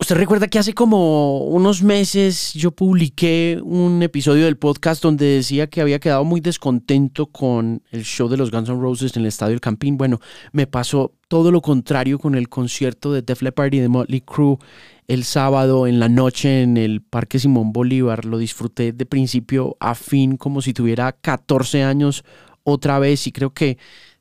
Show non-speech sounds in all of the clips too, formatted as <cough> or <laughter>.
Usted recuerda que hace como unos meses yo publiqué un episodio del podcast donde decía que había quedado muy descontento con el show de los Guns N' Roses en el Estadio del Campín. Bueno, me pasó todo lo contrario con el concierto de Def Leppard y de Motley Crue el sábado en la noche en el Parque Simón Bolívar. Lo disfruté de principio a fin como si tuviera 14 años otra vez y creo que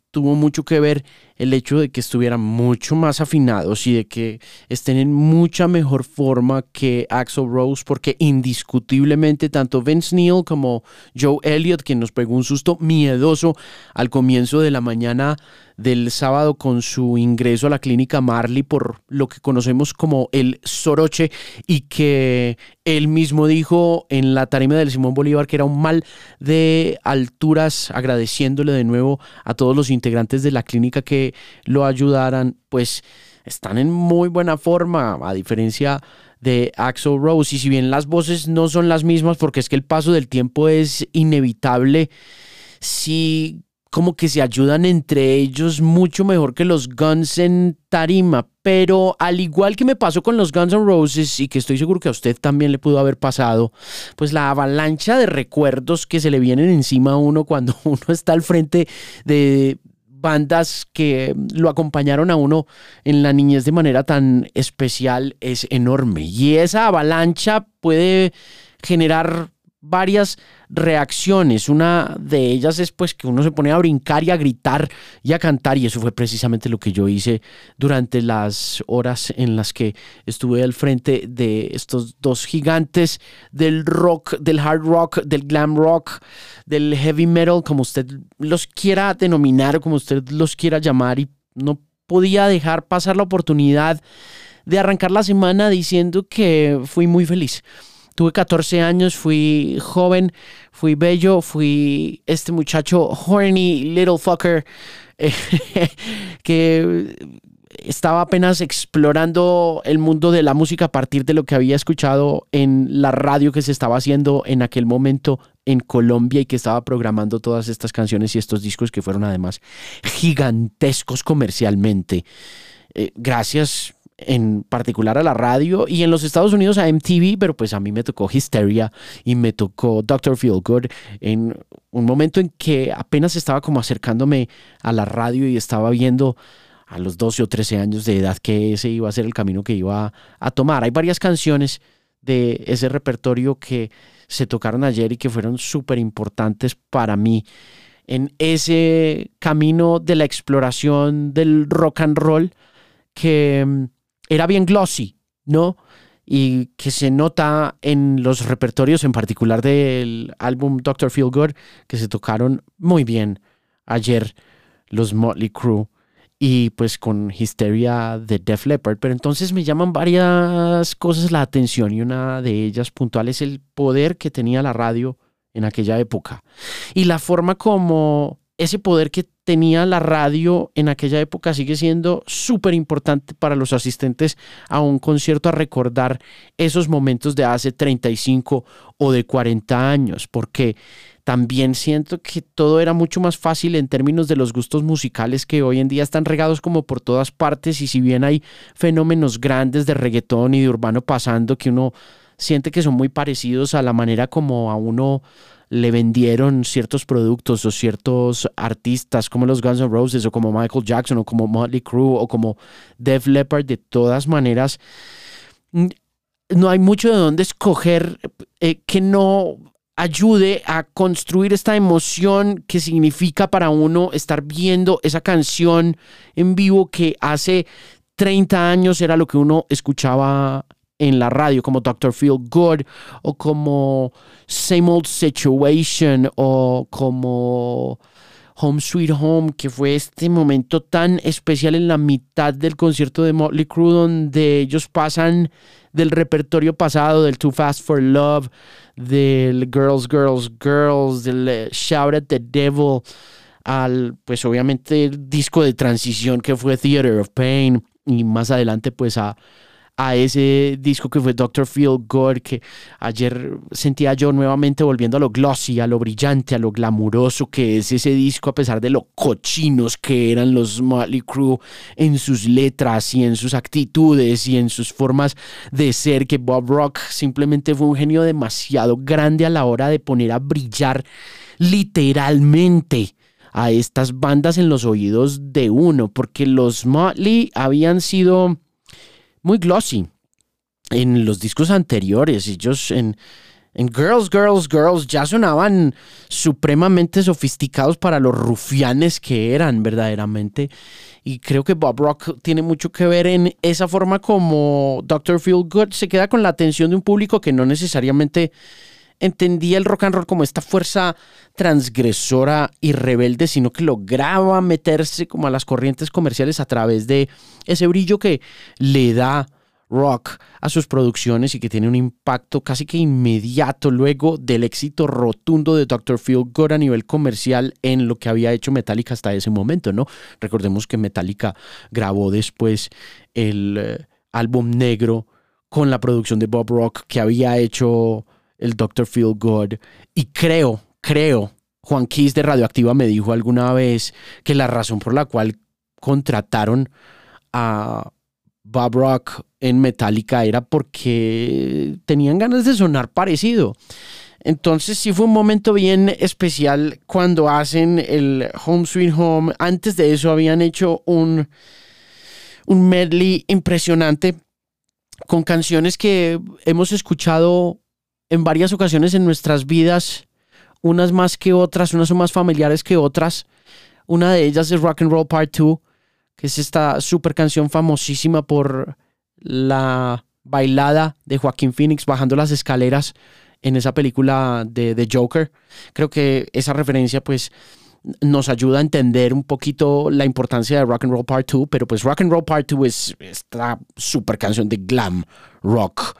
tuvo mucho que ver el hecho de que estuvieran mucho más afinados y de que estén en mucha mejor forma que Axel Rose, porque indiscutiblemente tanto Vince Neil como Joe Elliott, que nos pegó un susto miedoso al comienzo de la mañana del sábado con su ingreso a la clínica Marley por lo que conocemos como el Soroche y que él mismo dijo en la tarima del Simón Bolívar que era un mal de alturas, agradeciéndole de nuevo a todos los integrantes de la clínica que lo ayudaran, pues están en muy buena forma, a diferencia de Axel Rose. Y si bien las voces no son las mismas, porque es que el paso del tiempo es inevitable, sí como que se ayudan entre ellos mucho mejor que los Guns en tarima. Pero al igual que me pasó con los Guns N' Roses y que estoy seguro que a usted también le pudo haber pasado, pues la avalancha de recuerdos que se le vienen encima a uno cuando <laughs> uno está al frente de bandas que lo acompañaron a uno en la niñez de manera tan especial es enorme. Y esa avalancha puede generar varias reacciones. Una de ellas es pues que uno se pone a brincar y a gritar y a cantar y eso fue precisamente lo que yo hice durante las horas en las que estuve al frente de estos dos gigantes del rock, del hard rock, del glam rock, del heavy metal, como usted los quiera denominar, como usted los quiera llamar y no podía dejar pasar la oportunidad de arrancar la semana diciendo que fui muy feliz. Tuve 14 años, fui joven, fui bello, fui este muchacho horny little fucker <laughs> que estaba apenas explorando el mundo de la música a partir de lo que había escuchado en la radio que se estaba haciendo en aquel momento en Colombia y que estaba programando todas estas canciones y estos discos que fueron además gigantescos comercialmente. Eh, gracias en particular a la radio y en los Estados Unidos a MTV, pero pues a mí me tocó Hysteria y me tocó Dr. Feelgood en un momento en que apenas estaba como acercándome a la radio y estaba viendo a los 12 o 13 años de edad que ese iba a ser el camino que iba a tomar. Hay varias canciones de ese repertorio que se tocaron ayer y que fueron súper importantes para mí en ese camino de la exploración del rock and roll que mm, era bien glossy, ¿no? Y que se nota en los repertorios, en particular del álbum Doctor Feel Good, que se tocaron muy bien ayer los Motley Crue y pues con Hysteria de Def Leppard. Pero entonces me llaman varias cosas la atención y una de ellas puntual es el poder que tenía la radio en aquella época y la forma como ese poder que tenía la radio en aquella época sigue siendo súper importante para los asistentes a un concierto a recordar esos momentos de hace 35 o de 40 años, porque también siento que todo era mucho más fácil en términos de los gustos musicales que hoy en día están regados como por todas partes y si bien hay fenómenos grandes de reggaetón y de urbano pasando que uno siente que son muy parecidos a la manera como a uno le vendieron ciertos productos o ciertos artistas como los Guns N' Roses o como Michael Jackson o como Motley Crue o como Def Leppard, de todas maneras, no hay mucho de dónde escoger eh, que no ayude a construir esta emoción que significa para uno estar viendo esa canción en vivo que hace 30 años era lo que uno escuchaba en la radio, como Doctor Feel Good o como Same Old Situation o como Home Sweet Home, que fue este momento tan especial en la mitad del concierto de Motley Crue, donde ellos pasan del repertorio pasado, del Too Fast for Love, del Girls, Girls, Girls, del eh, Shout at the Devil, al, pues obviamente, el disco de transición que fue Theater of Pain, y más adelante, pues a a ese disco que fue Doctor Feel Good, que ayer sentía yo nuevamente volviendo a lo glossy, a lo brillante, a lo glamuroso que es ese disco, a pesar de lo cochinos que eran los Motley Crue en sus letras y en sus actitudes y en sus formas de ser, que Bob Rock simplemente fue un genio demasiado grande a la hora de poner a brillar literalmente a estas bandas en los oídos de uno, porque los Motley habían sido muy glossy en los discos anteriores. Ellos en, en Girls, Girls, Girls ya sonaban supremamente sofisticados para los rufianes que eran verdaderamente. Y creo que Bob Rock tiene mucho que ver en esa forma como Dr. Feel Good se queda con la atención de un público que no necesariamente entendía el rock and roll como esta fuerza transgresora y rebelde, sino que lograba meterse como a las corrientes comerciales a través de ese brillo que le da rock a sus producciones y que tiene un impacto casi que inmediato luego del éxito rotundo de Dr. Phil Good a nivel comercial en lo que había hecho Metallica hasta ese momento, ¿no? Recordemos que Metallica grabó después el eh, álbum negro con la producción de Bob Rock que había hecho el Dr. Feel Good. Y creo, creo, Juan Keys de Radioactiva me dijo alguna vez que la razón por la cual contrataron a Bob Rock en Metallica era porque tenían ganas de sonar parecido. Entonces sí fue un momento bien especial cuando hacen el Home Sweet Home. Antes de eso habían hecho un, un medley impresionante con canciones que hemos escuchado en varias ocasiones en nuestras vidas, unas más que otras, unas son más familiares que otras. Una de ellas es Rock and Roll Part 2, que es esta super canción famosísima por la bailada de Joaquín Phoenix bajando las escaleras en esa película de The Joker. Creo que esa referencia pues nos ayuda a entender un poquito la importancia de Rock and Roll Part 2, pero pues Rock and Roll Part 2 es esta super canción de glam rock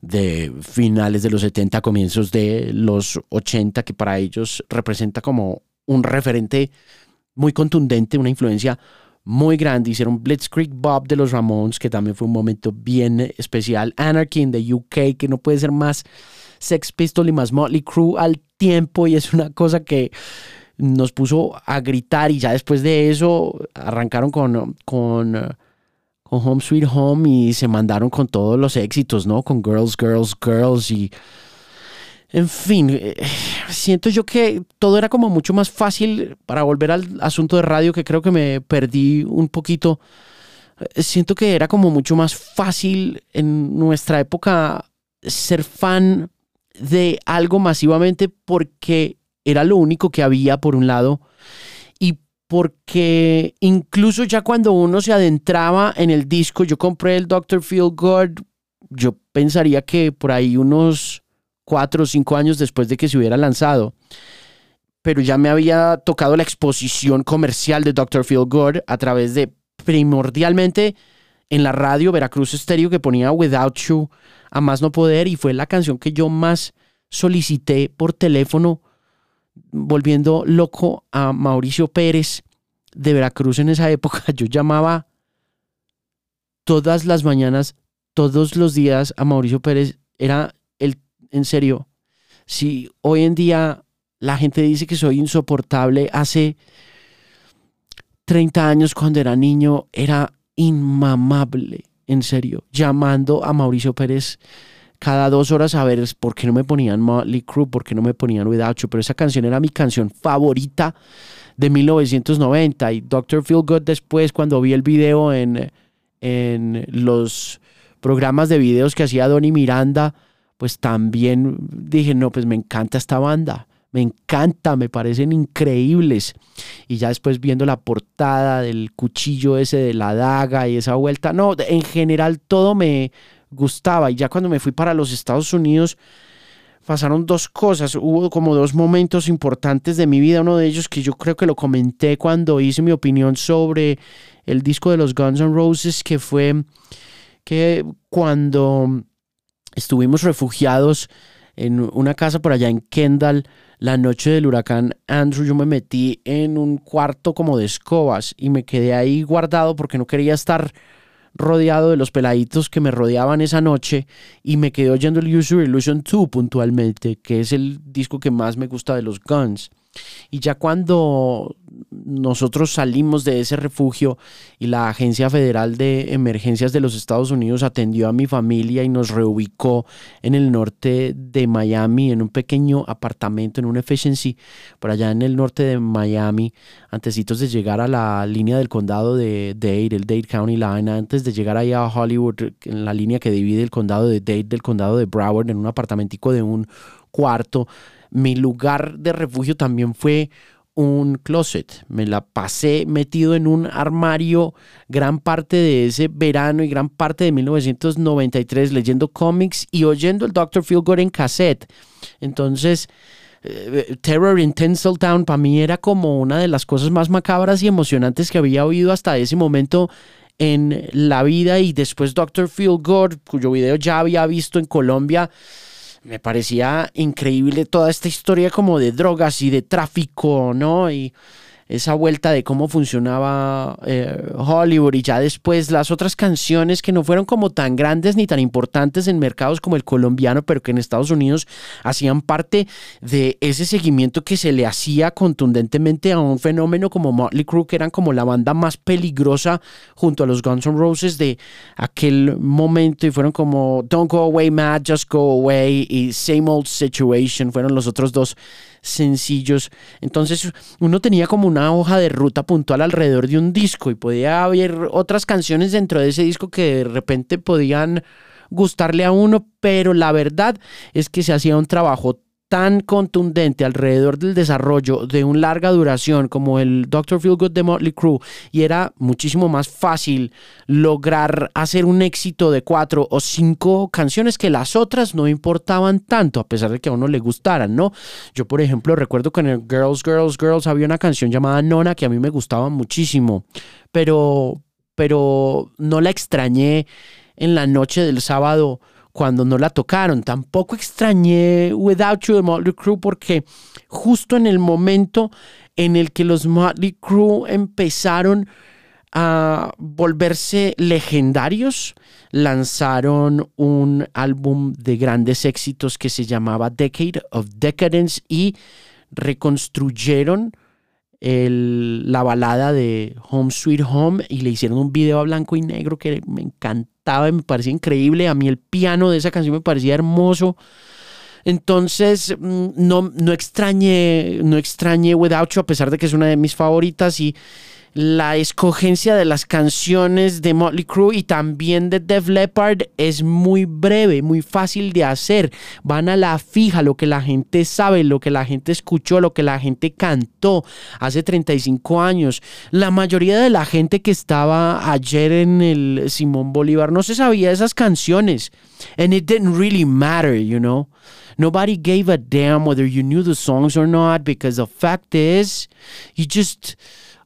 de finales de los 70, comienzos de los 80, que para ellos representa como un referente muy contundente, una influencia muy grande. Hicieron Blitzkrieg Bob de los Ramones, que también fue un momento bien especial. Anarchy in the UK, que no puede ser más Sex Pistol y más Motley Crue al tiempo, y es una cosa que nos puso a gritar. Y ya después de eso arrancaron con. con con Home Sweet Home y se mandaron con todos los éxitos, ¿no? Con Girls, Girls, Girls y... En fin, eh, siento yo que todo era como mucho más fácil para volver al asunto de radio que creo que me perdí un poquito. Eh, siento que era como mucho más fácil en nuestra época ser fan de algo masivamente porque era lo único que había por un lado porque incluso ya cuando uno se adentraba en el disco, yo compré el Dr. Feel Good, yo pensaría que por ahí unos cuatro o cinco años después de que se hubiera lanzado, pero ya me había tocado la exposición comercial de Dr. Feel Good a través de primordialmente en la radio Veracruz Estéreo que ponía Without You a más no poder y fue la canción que yo más solicité por teléfono volviendo loco a Mauricio Pérez de Veracruz en esa época. <laughs> Yo llamaba todas las mañanas, todos los días a Mauricio Pérez. Era el, en serio, si hoy en día la gente dice que soy insoportable, hace 30 años cuando era niño era inmamable, en serio, llamando a Mauricio Pérez cada dos horas a ver por qué no me ponían Motley Crue, por qué no me ponían Without You, pero esa canción era mi canción favorita de 1990 y Dr. Feel Good después cuando vi el video en, en los programas de videos que hacía Donny Miranda, pues también dije, no, pues me encanta esta banda, me encanta, me parecen increíbles. Y ya después viendo la portada del cuchillo ese de la daga y esa vuelta, no, en general todo me, gustaba. Y ya cuando me fui para los Estados Unidos, pasaron dos cosas. Hubo como dos momentos importantes de mi vida. Uno de ellos que yo creo que lo comenté cuando hice mi opinión sobre el disco de los Guns N' Roses, que fue que cuando estuvimos refugiados en una casa por allá en Kendall, la noche del huracán Andrew, yo me metí en un cuarto como de escobas y me quedé ahí guardado porque no quería estar rodeado de los peladitos que me rodeaban esa noche y me quedé oyendo el User Illusion 2 puntualmente, que es el disco que más me gusta de los Guns. Y ya cuando nosotros salimos de ese refugio y la Agencia Federal de Emergencias de los Estados Unidos atendió a mi familia y nos reubicó en el norte de Miami, en un pequeño apartamento, en un efficiency, por allá en el norte de Miami, antesitos de llegar a la línea del condado de Dade, el Dade County Line, antes de llegar ahí a Hollywood, en la línea que divide el condado de Dade del condado de Broward, en un apartamentico de un cuarto mi lugar de refugio también fue un closet. Me la pasé metido en un armario gran parte de ese verano y gran parte de 1993 leyendo cómics y oyendo el Dr. Feelgood en cassette. Entonces, eh, Terror in Tinseltown para mí era como una de las cosas más macabras y emocionantes que había oído hasta ese momento en la vida y después Dr. Feelgood, cuyo video ya había visto en Colombia me parecía increíble toda esta historia como de drogas y de tráfico, ¿no? Y esa vuelta de cómo funcionaba eh, Hollywood y ya después las otras canciones que no fueron como tan grandes ni tan importantes en mercados como el colombiano, pero que en Estados Unidos hacían parte de ese seguimiento que se le hacía contundentemente a un fenómeno como Motley Crue, que eran como la banda más peligrosa junto a los Guns N' Roses de aquel momento y fueron como Don't Go Away Mad, Just Go Away y Same Old Situation, fueron los otros dos sencillos. Entonces uno tenía como una hoja de ruta puntual alrededor de un disco y podía haber otras canciones dentro de ese disco que de repente podían gustarle a uno, pero la verdad es que se hacía un trabajo tan contundente alrededor del desarrollo de un larga duración como el Dr. Feelgood de Motley Crue y era muchísimo más fácil lograr hacer un éxito de cuatro o cinco canciones que las otras no importaban tanto a pesar de que a uno le gustaran, ¿no? Yo por ejemplo recuerdo que en el Girls, Girls, Girls había una canción llamada Nona que a mí me gustaba muchísimo, pero, pero no la extrañé en la noche del sábado cuando no la tocaron. Tampoco extrañé Without You de Motley Crue porque justo en el momento en el que los Motley Crue empezaron a volverse legendarios, lanzaron un álbum de grandes éxitos que se llamaba Decade of Decadence y reconstruyeron la balada de Home Sweet Home y le hicieron un video a blanco y negro que me encantaba y me parecía increíble. A mí el piano de esa canción me parecía hermoso. Entonces, mm, no, no extrañé, no extrañé Without You, a pesar de que es una de mis favoritas y la escogencia de las canciones de Motley Crue y también de Def Leppard es muy breve, muy fácil de hacer. Van a la fija, lo que la gente sabe, lo que la gente escuchó, lo que la gente cantó hace 35 años. La mayoría de la gente que estaba ayer en el Simón Bolívar no se sabía esas canciones. And it didn't really matter, you know. Nobody gave a damn whether you knew the songs or not because the fact is, you just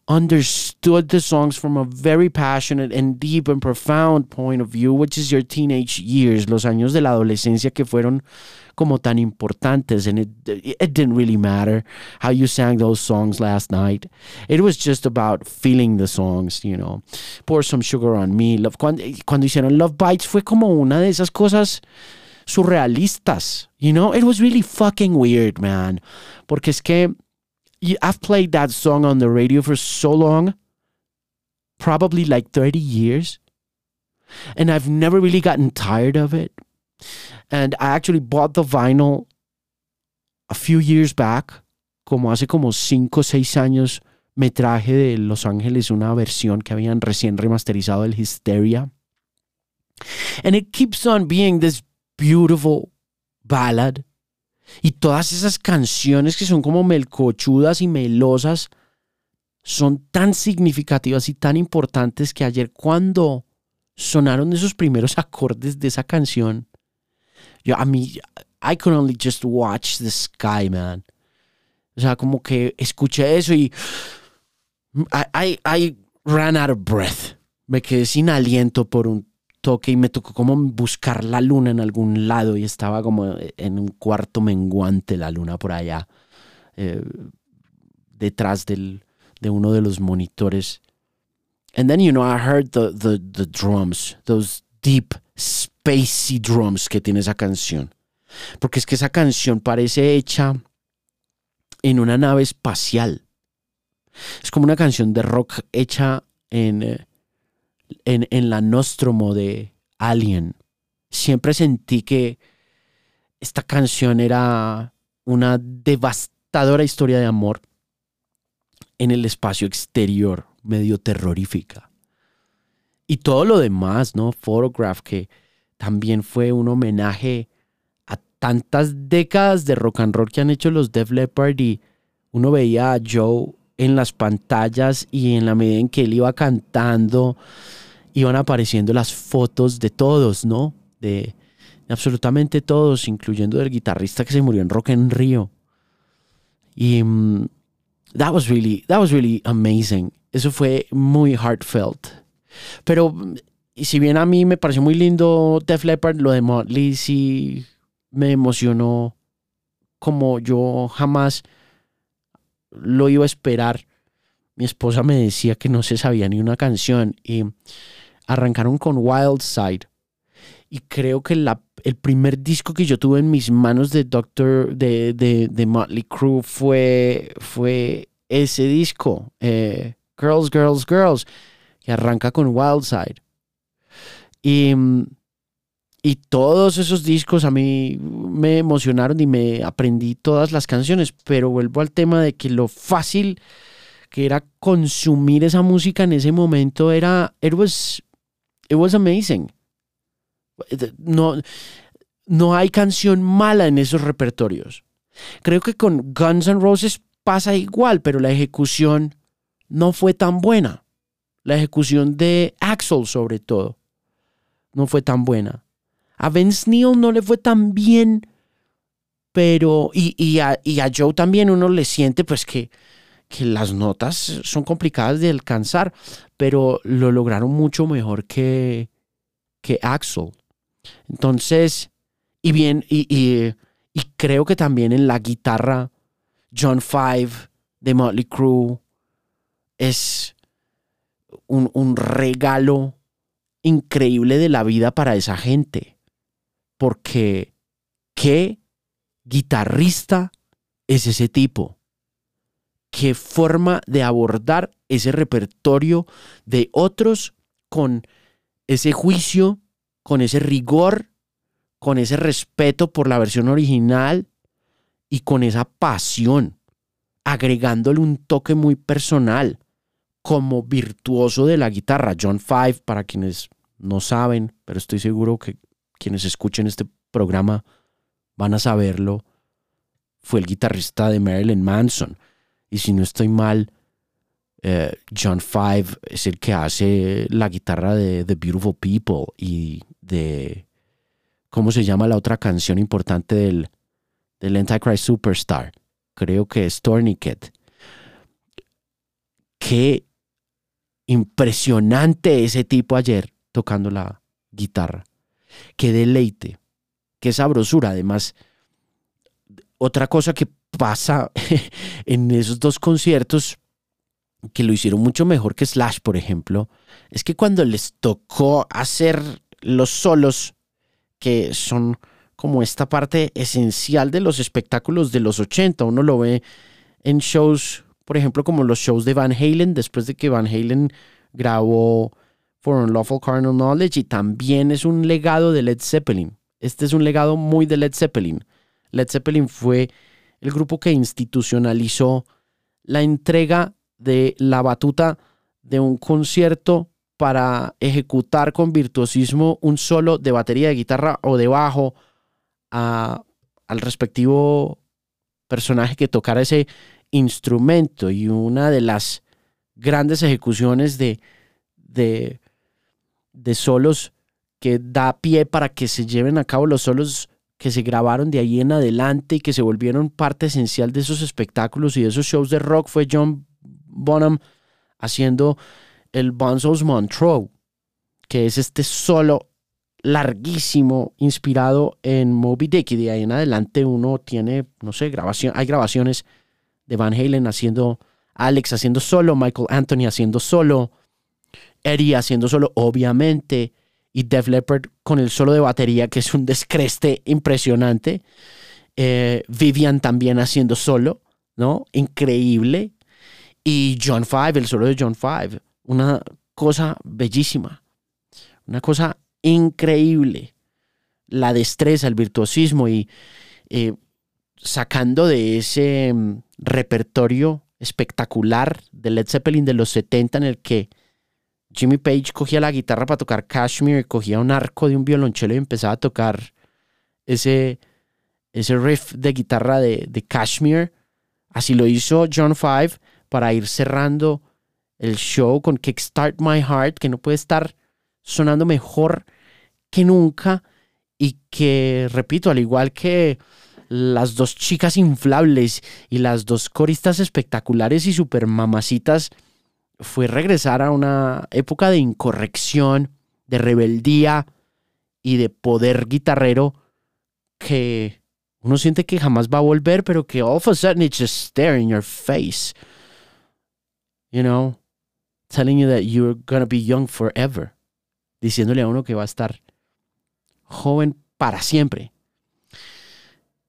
understood the songs from a very passionate and deep and profound point of view, which is your teenage years, los años de la adolescencia que fueron como tan importantes. And it, it didn't really matter how you sang those songs last night. It was just about feeling the songs, you know. Pour some sugar on me. Love, cuando, cuando hicieron Love Bites fue como una de esas cosas surrealistas, you know. It was really fucking weird, man. Porque es que I've played that song on the radio for so long, probably like 30 years, and I've never really gotten tired of it. And I actually bought the vinyl a few years back, como hace como 5 o 6 años, me traje de Los Ángeles una versión que habían recién remasterizado el Hysteria. And it keeps on being this beautiful ballad Y todas esas canciones que son como melcochudas y melosas son tan significativas y tan importantes que ayer cuando sonaron esos primeros <laughs> acordes de esa canción, yo a mí, I could only just watch the sky, man. O sea, como que escuché eso y I, I ran out of breath. Me quedé sin aliento por un toque y me tocó como buscar la luna en algún lado y estaba como en un cuarto menguante la luna por allá, eh, detrás del, de uno de los monitores And then, you know, I heard the, the, the drums, those deep, spacey drums que tiene esa canción. Porque es que esa canción parece hecha en una nave espacial. Es como una canción de rock hecha en, eh, en, en la Nostromo de Alien. Siempre sentí que esta canción era una devastadora historia de amor en el espacio exterior, medio terrorífica. Y todo lo demás, ¿no? Photograph, que también fue un homenaje a tantas décadas de rock and roll que han hecho los Def Leppard y uno veía a Joe en las pantallas y en la medida en que él iba cantando, iban apareciendo las fotos de todos, ¿no? De, absolutamente todos, incluyendo del guitarrista que se murió en Rock en Río. Y mm, that was really, that was really amazing. Eso fue muy heartfelt. Pero y si bien a mí me pareció muy lindo Def Leppard, lo de Motley sí me emocionó como yo jamás lo iba a esperar. Mi esposa me decía que no se sabía ni una canción y arrancaron con Wild Side. Y creo que la, el primer disco que yo tuve en mis manos de Doctor, de, de, de Motley Crue fue, fue ese disco, eh, Girls, Girls, Girls, que arranca con Wild Side. Y, y todos esos discos a mí me emocionaron y me aprendí todas las canciones, pero vuelvo al tema de que lo fácil que era consumir esa música en ese momento era, it was, it was amazing. No, no hay canción mala en esos repertorios. Creo que con Guns N' Roses pasa igual, pero la ejecución no fue tan buena. La ejecución de Axel, sobre todo, no fue tan buena. A Vince Neil no le fue tan bien, pero. Y, a, Joe también uno le siente, pues, que, que las notas son complicadas de alcanzar, pero lo lograron mucho mejor que, que Axel. Entonces, y bien, y, y, creo que también en la guitarra, John Five de Motley Crue es un, un regalo increíble de la vida para esa gente. Porque, ¿qué guitarrista es ese tipo? ¿Qué forma de abordar ese repertorio de otros con ese juicio con ese rigor, con ese respeto por la versión original y con esa pasión, agregándole un toque muy personal como virtuoso de la guitarra. John Five, para quienes no saben, pero estoy seguro que quienes escuchen este programa van a saberlo, fue el guitarrista de Marilyn Manson. Y si no estoy mal, eh, John Five es el que hace la guitarra de The Beautiful People y de, ¿cómo se llama la otra canción importante del, del Antichrist Superstar? Creo que es Tourniquet. Qué impresionante ese tipo ayer tocando la guitarra. Qué deleite, qué sabrosura. Además, otra cosa que pasa <laughs> en esos dos conciertos que lo hicieron mucho mejor que Slash, por ejemplo, es que cuando les tocó hacer los solos, que son como esta parte esencial de los espectáculos de los 80. Uno lo ve en shows, por ejemplo, como los shows de Van Halen, después de que Van Halen grabó For Unlawful Carnal Knowledge, y también es un legado de Led Zeppelin. Este es un legado muy de Led Zeppelin. Led Zeppelin fue el grupo que institucionalizó la entrega de la batuta de un concierto para ejecutar con virtuosismo un solo de batería de guitarra o de bajo al respectivo personaje que tocara ese instrumento. Y una de las grandes ejecuciones de, de, de solos que da pie para que se lleven a cabo los solos que se grabaron de ahí en adelante y que se volvieron parte esencial de esos espectáculos y de esos shows de rock fue John Bonham haciendo el Bonzo's Montreux, que es este solo larguísimo inspirado en Moby Dick y de ahí en adelante uno tiene, no sé, grabación, hay grabaciones de Van Halen haciendo, Alex haciendo solo, Michael Anthony haciendo solo Eddie haciendo solo, obviamente, y Def Leppard con el solo de batería, que es un descreste impresionante. Eh, Vivian también haciendo solo, ¿no? Increíble. Y John Five, el solo de John Five, una cosa bellísima, una cosa increíble. La destreza, el virtuosismo y eh, sacando de ese mm, repertorio espectacular de Led Zeppelin de los 70 en el que Jimmy Page cogía la guitarra para tocar Kashmir, cogía un arco de un violonchelo y empezaba a tocar ese, ese riff de guitarra de, de Kashmir. Así lo hizo John Five para ir cerrando el show con Kickstart My Heart, que no puede estar sonando mejor que nunca y que, repito, al igual que las dos chicas inflables y las dos coristas espectaculares y super mamacitas, fue regresar a una época de incorrección, de rebeldía y de poder guitarrero que uno siente que jamás va a volver, pero que all of a sudden it's just there in your face. You know, telling you that you're gonna be young forever. Diciéndole a uno que va a estar joven para siempre.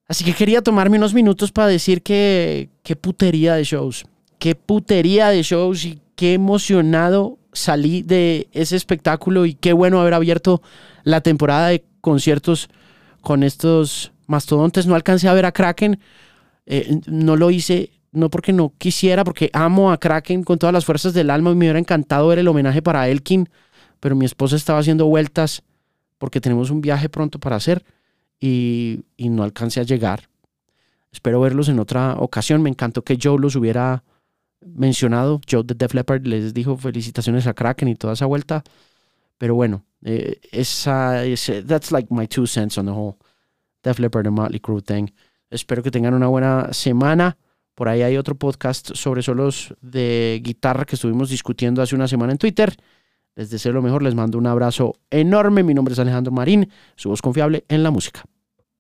Así que quería tomarme unos minutos para decir que qué putería de shows. Qué putería de shows y qué emocionado salí de ese espectáculo y qué bueno haber abierto la temporada de conciertos con estos mastodontes. No alcancé a ver a Kraken. Eh, no lo hice no porque no quisiera, porque amo a Kraken con todas las fuerzas del alma y me hubiera encantado ver el homenaje para Elkin, pero mi esposa estaba haciendo vueltas porque tenemos un viaje pronto para hacer y, no alcancé a llegar. Espero verlos en otra ocasión. Me encantó que Joe los hubiera mencionado. Joe de Def Leppard les dijo felicitaciones a Kraken y toda esa vuelta. Pero bueno, eh, esa, that's like my two cents on the whole Def Leppard and Motley Crue thing. Espero que tengan una buena semana. Por ahí hay otro podcast sobre solos de guitarra que estuvimos discutiendo hace una semana en Twitter. Les deseo lo mejor, les mando un abrazo enorme. Mi nombre es Alejandro Marín, su voz confiable en la música.